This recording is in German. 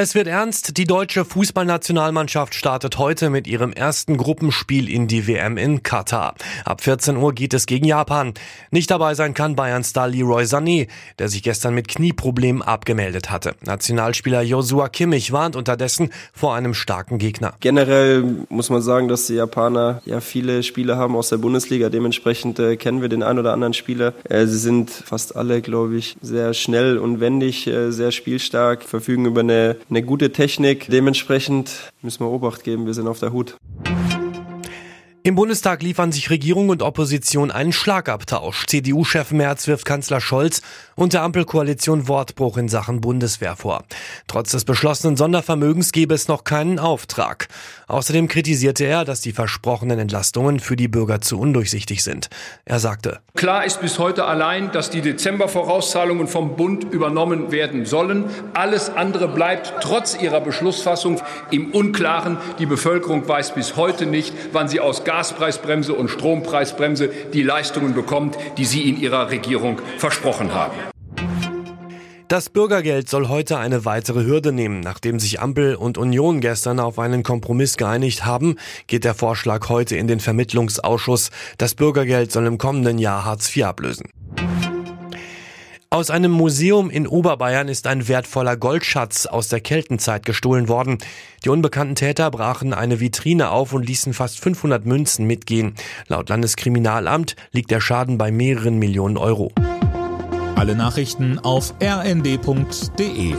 Es wird ernst. Die deutsche Fußballnationalmannschaft startet heute mit ihrem ersten Gruppenspiel in die WM in Katar. Ab 14 Uhr geht es gegen Japan. Nicht dabei sein kann Bayern-Star Leroy Sané, der sich gestern mit Knieproblemen abgemeldet hatte. Nationalspieler Joshua Kimmich warnt unterdessen vor einem starken Gegner. Generell muss man sagen, dass die Japaner ja viele Spieler haben aus der Bundesliga. Dementsprechend äh, kennen wir den ein oder anderen Spieler. Äh, sie sind fast alle, glaube ich, sehr schnell und wendig, äh, sehr spielstark, verfügen über eine eine gute Technik. Dementsprechend müssen wir Obacht geben, wir sind auf der Hut. Im Bundestag liefern sich Regierung und Opposition einen Schlagabtausch. CDU-Chef Merz wirft Kanzler Scholz und der Ampelkoalition Wortbruch in Sachen Bundeswehr vor. Trotz des beschlossenen Sondervermögens gebe es noch keinen Auftrag. Außerdem kritisierte er, dass die versprochenen Entlastungen für die Bürger zu undurchsichtig sind. Er sagte, Klar ist bis heute allein, dass die Dezember-Vorauszahlungen vom Bund übernommen werden sollen. Alles andere bleibt trotz ihrer Beschlussfassung im Unklaren. Die Bevölkerung weiß bis heute nicht, wann sie aus Gas Gaspreisbremse und Strompreisbremse die Leistungen bekommt, die Sie in Ihrer Regierung versprochen haben. Das Bürgergeld soll heute eine weitere Hürde nehmen. Nachdem sich Ampel und Union gestern auf einen Kompromiss geeinigt haben, geht der Vorschlag heute in den Vermittlungsausschuss. Das Bürgergeld soll im kommenden Jahr Hartz IV ablösen. Aus einem Museum in Oberbayern ist ein wertvoller Goldschatz aus der Keltenzeit gestohlen worden. Die unbekannten Täter brachen eine Vitrine auf und ließen fast 500 Münzen mitgehen. Laut Landeskriminalamt liegt der Schaden bei mehreren Millionen Euro. Alle Nachrichten auf rnd.de